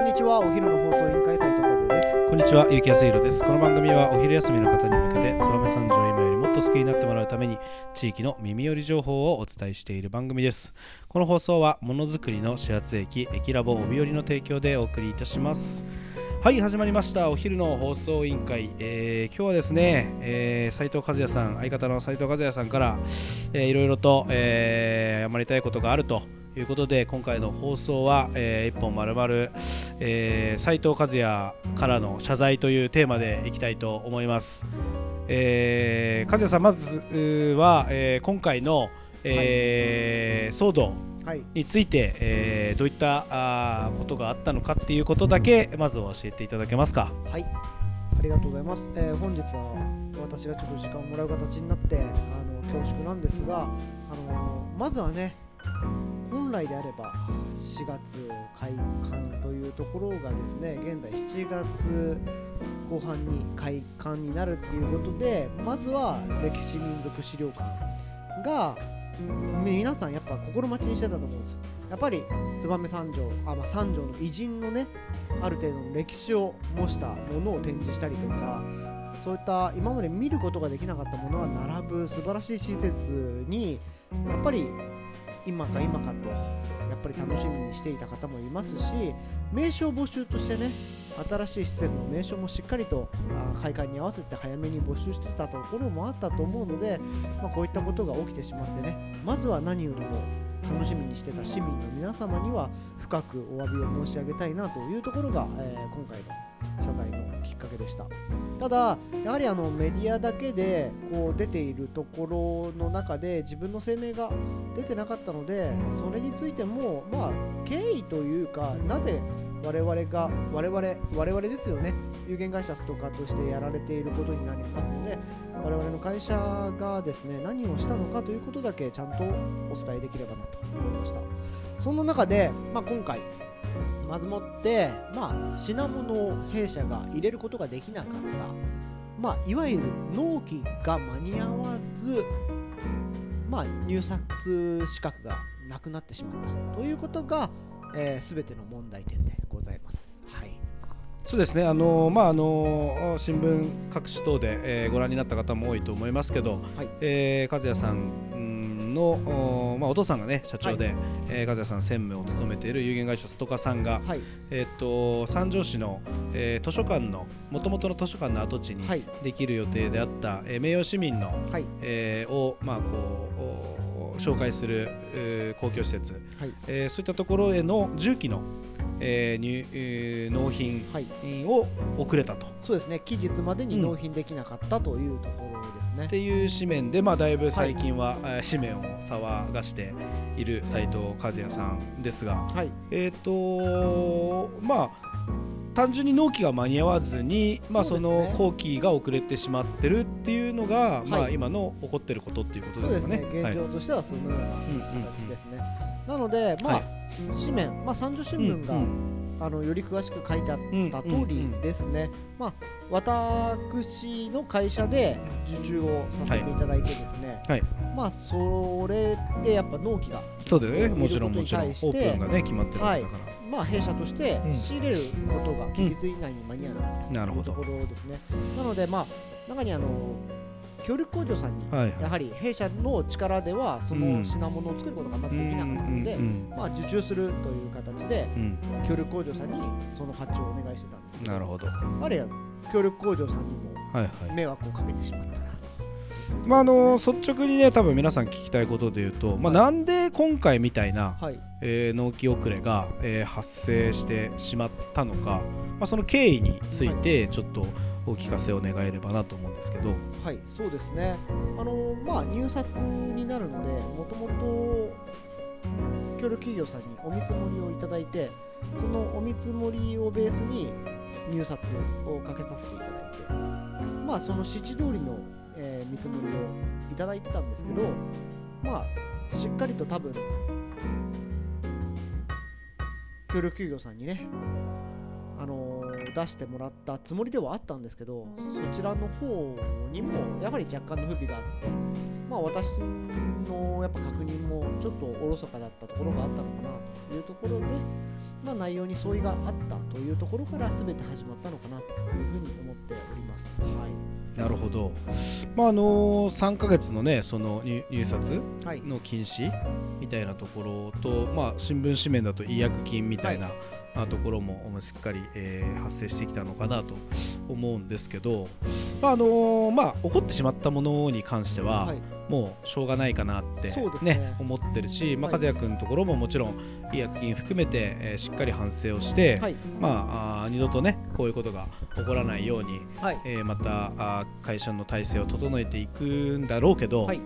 こんにちはお昼の放送委員会斉藤和ですこんにちは、ゆきやすいろです。この番組はお昼休みの方に向けて、燕三条今よりもっと好きになってもらうために、地域の耳寄り情報をお伝えしている番組です。この放送は、ものづくりの始発駅、駅ラボ帯寄りの提供でお送りいたします。はい、始まりました。お昼の放送委員会。えー今日はですね、えー、斉藤和也さん、相方の斉藤和也さんから、えーいろいろと、えー謝りたいことがあるということで、今回の放送は、えー一本まるまる、えー、斉藤和也からの謝罪というテーマでいきたいと思います。えー、和也さん、まずは、えー今回の、えー騒動はいについて、えーどういったあーことがあったのかっていうことだけまずは教えていただけますか？はいありがとうございます、えー本日は私がちょっと時間をもらう形になってあの恐縮なんですがあのまずはね本来であれば4月開館というところがですね現在7月後半に開館になるっていうことでまずは歴史民族資料館が皆さんやっぱ心待ちにしてたと思うんですよ。やっぱり燕三条あ、まあ、三条の偉人のねある程度の歴史を模したものを展示したりとかそういった今まで見ることができなかったものが並ぶ素晴らしい施設にやっぱり今か今かとやっぱり楽しみにしていた方もいますし名称募集としてね新しい施設の名称もしっかりと開館に合わせて早めに募集してたところもあったと思うので、まあ、こういったことが起きてしまってねまずは何よりも楽しみにしてた市民の皆様には深くお詫びを申し上げたいなというところが、えー今回の謝罪のきっかけでした。ただやはりあのメディアだけでこう出ているところの中で自分の声明が出てなかったのでそれについてもまあ経緯というかなぜ我々が我々我々ですよね有限会社ストーカーとしてやられていることになりますので我々の会社がですね何をしたのかということだけちゃんとお伝えできればなと思いました。そんな中で、まあ、今回まずもっ、まあ、品物を弊社が入れることができなかった、まあ、いわゆる納期が間に合わず、まあ、入札資格がなくなってしまった。ということが、えー、全ての問題点でございます。はい。そうですね、あのまああの新聞各紙等で、えーご覧になった方も多いと思いますけど、はい。えー和也さんうんの、おまあ、お父さんがね社長で、えー和也さん専務を務めている有限会社ストカさんが、はい。えっと三条市の、えー図書館のもともとの図書館の跡地にはい。できる予定であった、えー名誉市民の、はい。えーを、まあ、こうお紹介する、えー公共施設、はい。えーそういったところへの重機の、えー入えー納品はい。を遅れたと。そうですね。期日までに納品できなかったというところですね。っ。ていう紙面で、まあ、だいぶ最近は、えー紙面を騒がしている斉藤和也さんですが、はい。えっ、とまあ単純に納期が間に合わずに、まあ、その工期が遅れてしまってるっていうのが、まあ、はい今の起こってることっていうことでかね。ね。現状としてはそのような形ですね。なので、まあ、はい。紙面、まあ、三条新聞が、うんあのより詳しく書いてあった通うんうんりですね、まあ、私の会社で受注をさせていただいてですね、はい。まあ、それでやっぱ納期が、そうだよね、もちろんもちろん、オープンがね、決まってるわけだから。まあ、弊社としてうん。仕入れることが期日以内に間に合わなかったなるほどというところですね。なので、まあ、中にあの協力工場さんに、はいはい。やはり弊社の力ではその品物を作ることがまずできなかったので、うん。うん。まあ、受注するという形でうん。協力工場さんにその発注をお願いしてたんですけどなるほど。あれや協力工場さんにもはいはい。迷惑をかけてしまったなと。まああの率直にね多分皆さん聞きたいことで言うと、まあ、はい。なんで今回みたいな、はい、えー納期遅れが、えー発生してしまったのか、まあ、その経緯についてちょっとお聞かせを願えればなと思うんですけど、はい、そうですね。あのまあ入札になるので、もともと協力企業さんにお見積もりをいただいて、そのお見積もりをベースに入札をかけさせていただいて、まあその指示通りの、えー見積もりをいただいてたんですけど、まあしっかりと多分協力企業さんにね、あのー出してもらったつもりではあったんですけどそちらの方にもやはり若干の不備があってまあ私のやっぱ確認もちょっとおろそかだったところがあったのかなというところで、まあ、内容に相違があったというところから全て始まったのかなというふうに思っております。はい。なるほど、まああの3ヶ月のねその入入札はい。の禁止みたいなところと、まあ、新聞紙面だと違約金みたいな、はあところもまあしっかり、えー発生してきたのかなと思うんですけど、まああのまあ、起こってしまったものに関しては、はい。もうしょうがないかなって、そうですね。思ってるし、まあ、はい和也君のところももちろん違約金含めて、えーしっかり反省をして、はい。まあ、あー二度とねこういうことが起こらないように、はい。えーまたあー会社の体制を整えていくんだろうけど、はい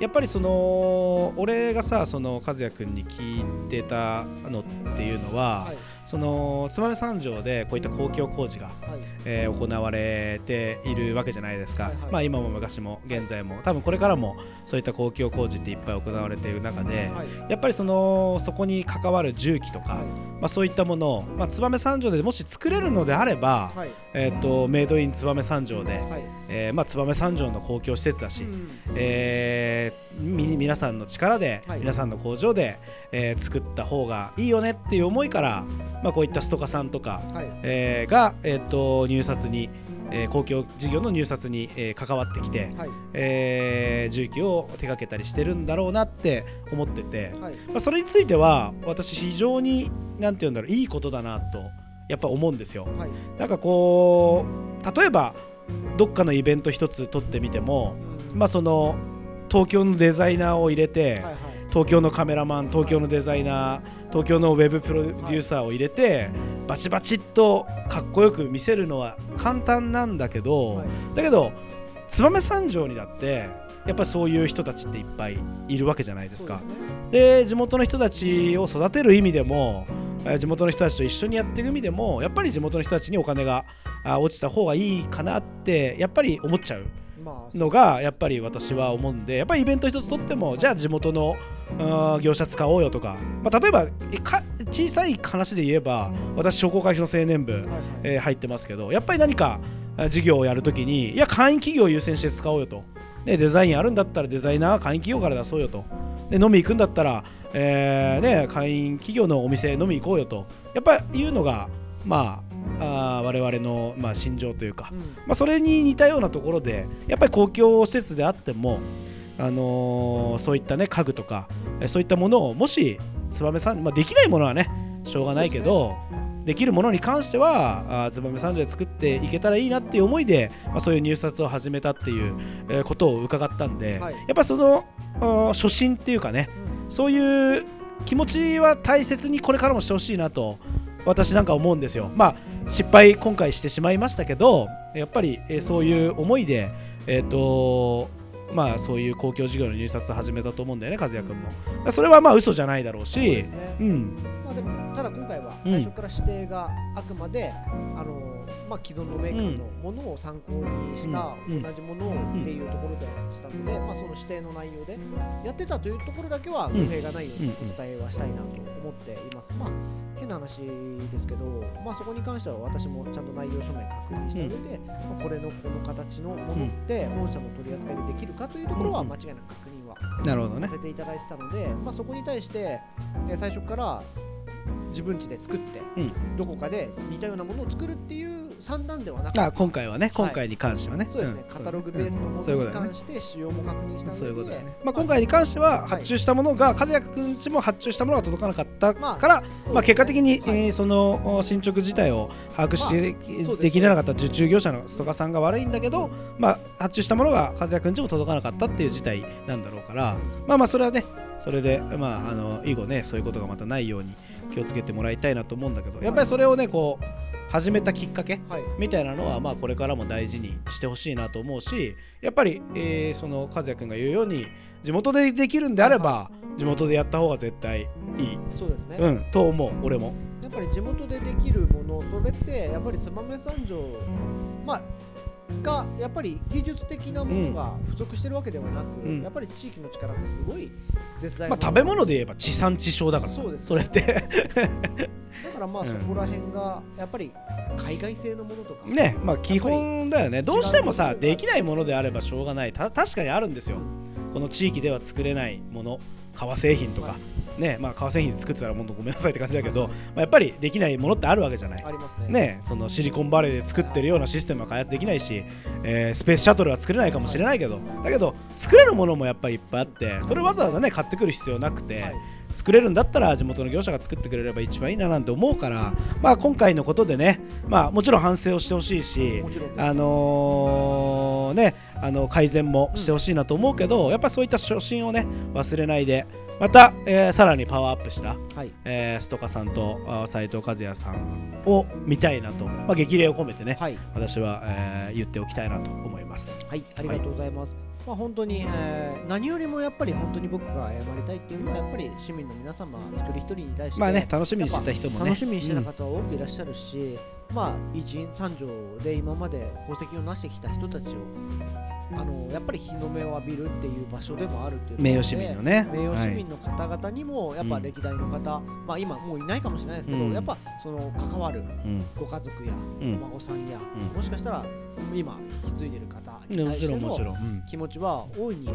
やっぱりその俺がさその和也君に聞いてたのっていうのは、はい。その燕三条でこういった公共工事が、はい。えー行われているわけじゃないですか、はいはい。まあ、今も昔も現在も。多分これからもそういった公共工事っていっぱい行われている中で、はい。やっぱりそのそこに関わる重機とか、はい。まあ、そういったものを、まあ、燕三条でもし作れるのであれば、はい。えー、とメイドイン燕三条で、はい。えーまあ、燕三条の公共施設だし、うん。えーみ皆さんの力で、はい。皆さんの工場で、えー作った方がいいよねっていう思いから、まあ、こういったストカさんとか、はい。えーが、えー、と入札に、えー公共事業の入札に、えー関わってきて、はい。えー重機を手掛けたりしてるんだろうなって思ってて、はい。まあ、それについては私非常になんて言うんだろういいことだなとやっぱ思うんですよ。はい。なんかこう例えばどっかのイベント一つ取ってみても、うん。まあ、その東京のデザイナーを入れて、はいはい。東京のカメラマン東京のデザイナー東京のウェブプロデューサーを入れて、バチバチっとかっこよく見せるのは簡単なんだけど、はい。だけど燕三条にだってやっぱりそういう人たちっていっぱいいるわけじゃないですか。ですね。で地元の人たちを育てる意味でもえー地元の人たちと一緒にやっていく意味でもやっぱり地元の人たちにお金があ落ちた方がいいかなってやっぱり思っちゃうまあのがやっぱり私は思うんでやっぱりイベント一つとってもじゃあ地元の業者使おうよとか、まあ、例えば小さい話で言えば私商工会社の青年部、はいはい。えー入ってますけどやっぱり何かあ事業をやるときにいや会員企業を優先して使おうよと、ね、デザインあるんだったらデザイナーは会員企業から出そうよと。で飲み行くんだったら、えーね、会員企業のお店飲み行こうよと。やっぱりいうのがまああー我々の、まあ、心情というか、うん。まあ、それに似たようなところでやっぱり公共施設であっても、あのーそういった、ね、家具とかえそういったものをもし燕さん、まあ、できないものはねしょうがないけどできるものに関しては燕三条で作っていけたらいいなっていう思いで、まあ、そういう入札を始めたっていう、えーことを伺ったんで、はいやっぱその初心っていうかねそういう気持ちは大切にこれからもしてほしいなと私なんか思うんですよ。まあ失敗今回してしまいましたけどやっぱり、えーそういう思いでえっ、とまあそういう公共事業の入札を始めたと思うんだよね和也君も。それはまあ嘘じゃないだろうし。すね。うん。まあでもただ今回はうん。最初から指定があくまで、あのまあ既存のメーカーのものを参考にしたうん。同じものをっていうところでしたので、まあその指定の内容でやってたというところだけはうん。語弊がないようにうんお伝えはしたいなと思っています。まあ変な話ですけど、まあそこに関しては私もちゃんと内容書面確認した上で、まあこれのこの形のものって御社の取り扱いでできるかというところはうん間違いなく確認はさ。せていただいてたので、まあ、そこに対して、えー最初から自分家で作って、うん。どこかで似たようなものを作るっていう算段ではなくあ今回はね今回に関してはね。そうですね、ん。カタログベースのものに関して使用も確認したそういう上でことだよね。まあ、今回に関しては発注したものが、和也君ちも発注したものが届かなかったまあから、そうですね。まあ、結果的に、はい。えーそのお進捗自体を把握して、そうできなかった受注業者のストカさんが悪いんだけど、まあ、発注したものが和也君ちも届かなかったっていう事態なんだろうからまあまあそれはねそれで、まあ、あの以後ねそういうことがまたないように気をつけてもらいたいなと思うんだけどやっぱりそれをねこう始めたきっかけはい。みたいなのはまあこれからも大事にしてほしいなと思うしやっぱり、えーその和也君が言うように地元でできるんであれば地元でやった方が絶対いい、そうですね、うん、と思う俺も。やっぱり地元でできるものそれってやっぱり燕三条まあがやっぱり技術的なものが不足してるわけではなく、うん。やっぱり地域の力ってすごい絶大まあ、食べ物で言えば地産地消だからさそうですそれって。だからまあうんそこら辺がやっぱり海外製のものとか。ねまあ基本だよね。どうしてもさできないものであればしょうがない。た確かにあるんですよこの地域では作れないもの革製品とか、はねまあ、革製品で作ってたら本当ごめんなさいって感じだけど、まあ、やっぱりできないものってあるわけじゃない。ありますね。ね、そのシリコンバレーで作ってるようなシステムは開発できないし、えースペースシャトルは作れないかもしれないけどだけど作れるものもやっぱりいっぱいあってそれわざわざね買ってくる必要なくて、はい作れるんだったら地元の業者が作ってくれれば一番いいななんて思うから、まあ、今回のことでね、まあ、もちろん反省をしてほしいしあのーね、あの改善もしてほしいなと思うけど、やっぱそういった初心をね忘れないでまた、えーさらにパワーアップしたはいえーストカさんとあ斉藤和也さんを見たいなと、まあ、激励を込めてね、はい私は、えー言っておきたいなと思います。はい、ありがとうございます。まあ、本当に、えー何よりもやっぱり本当に僕が謝りたいっていうのはやっぱり市民の皆様一人一人に対してまあね、楽しみにしてた人もね。楽しみにしてた方は多くいらっしゃるし、まあ一員三条で今まで功績を成してきた人たちをあのやっぱり日の目を浴びるっていう場所でもあるっていう名誉市民のね。名誉市はい民の方々にもやっぱ歴代の方、まあ今もういないかもしれないですけど、うん。やっぱその関わるうん。ご家族やうん。お孫さんや、うん。もしかしたら今引き継いでる方に対しての気持ちは大いに、え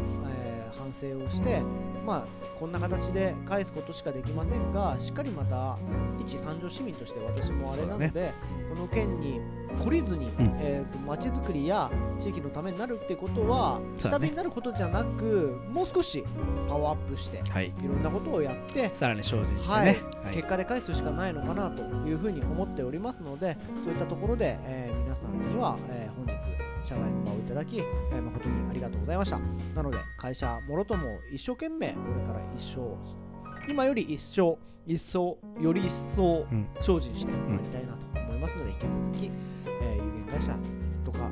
ー反省をして、まあ、こんな形で返すことしかできませんがしっかりまた一三条市民として私もあれなので、この県に懲りずに、ん。えーと街づくりや地域のためになるってことは下火になることじゃなくもう少しパワーアップしてはい。いろんなことをやってさらに精進してはい。ね。はい。結果で返すしかないのかなというふうに思っておりますのでそういったところで、えー皆さんには、えー本日謝罪の場をいただき、えー誠にありがとうございました。なので会社もろとも一生懸命これから一生今より一生一層より一層うん。精進してまいりたいなと思いますので、引き続き、えー有限会社とか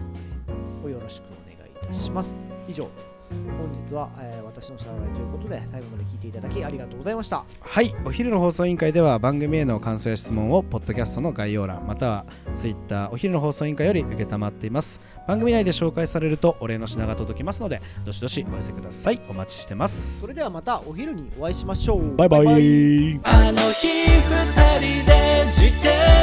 をよろしくお願いいたします。以上本日は、えー私の謝罪ということで最後まで聞いていただきありがとうございました。はい、お昼の放送委員会では番組への感想や質問をポッドキャストの概要欄またはツイッターお昼の放送委員会より受けたまっています。番組内で紹介されるとお礼の品が届きますのでどしどしお寄せくださいお待ちしてます。それではまたお昼にお会いしましょう。バイバイ。あの日二人で自転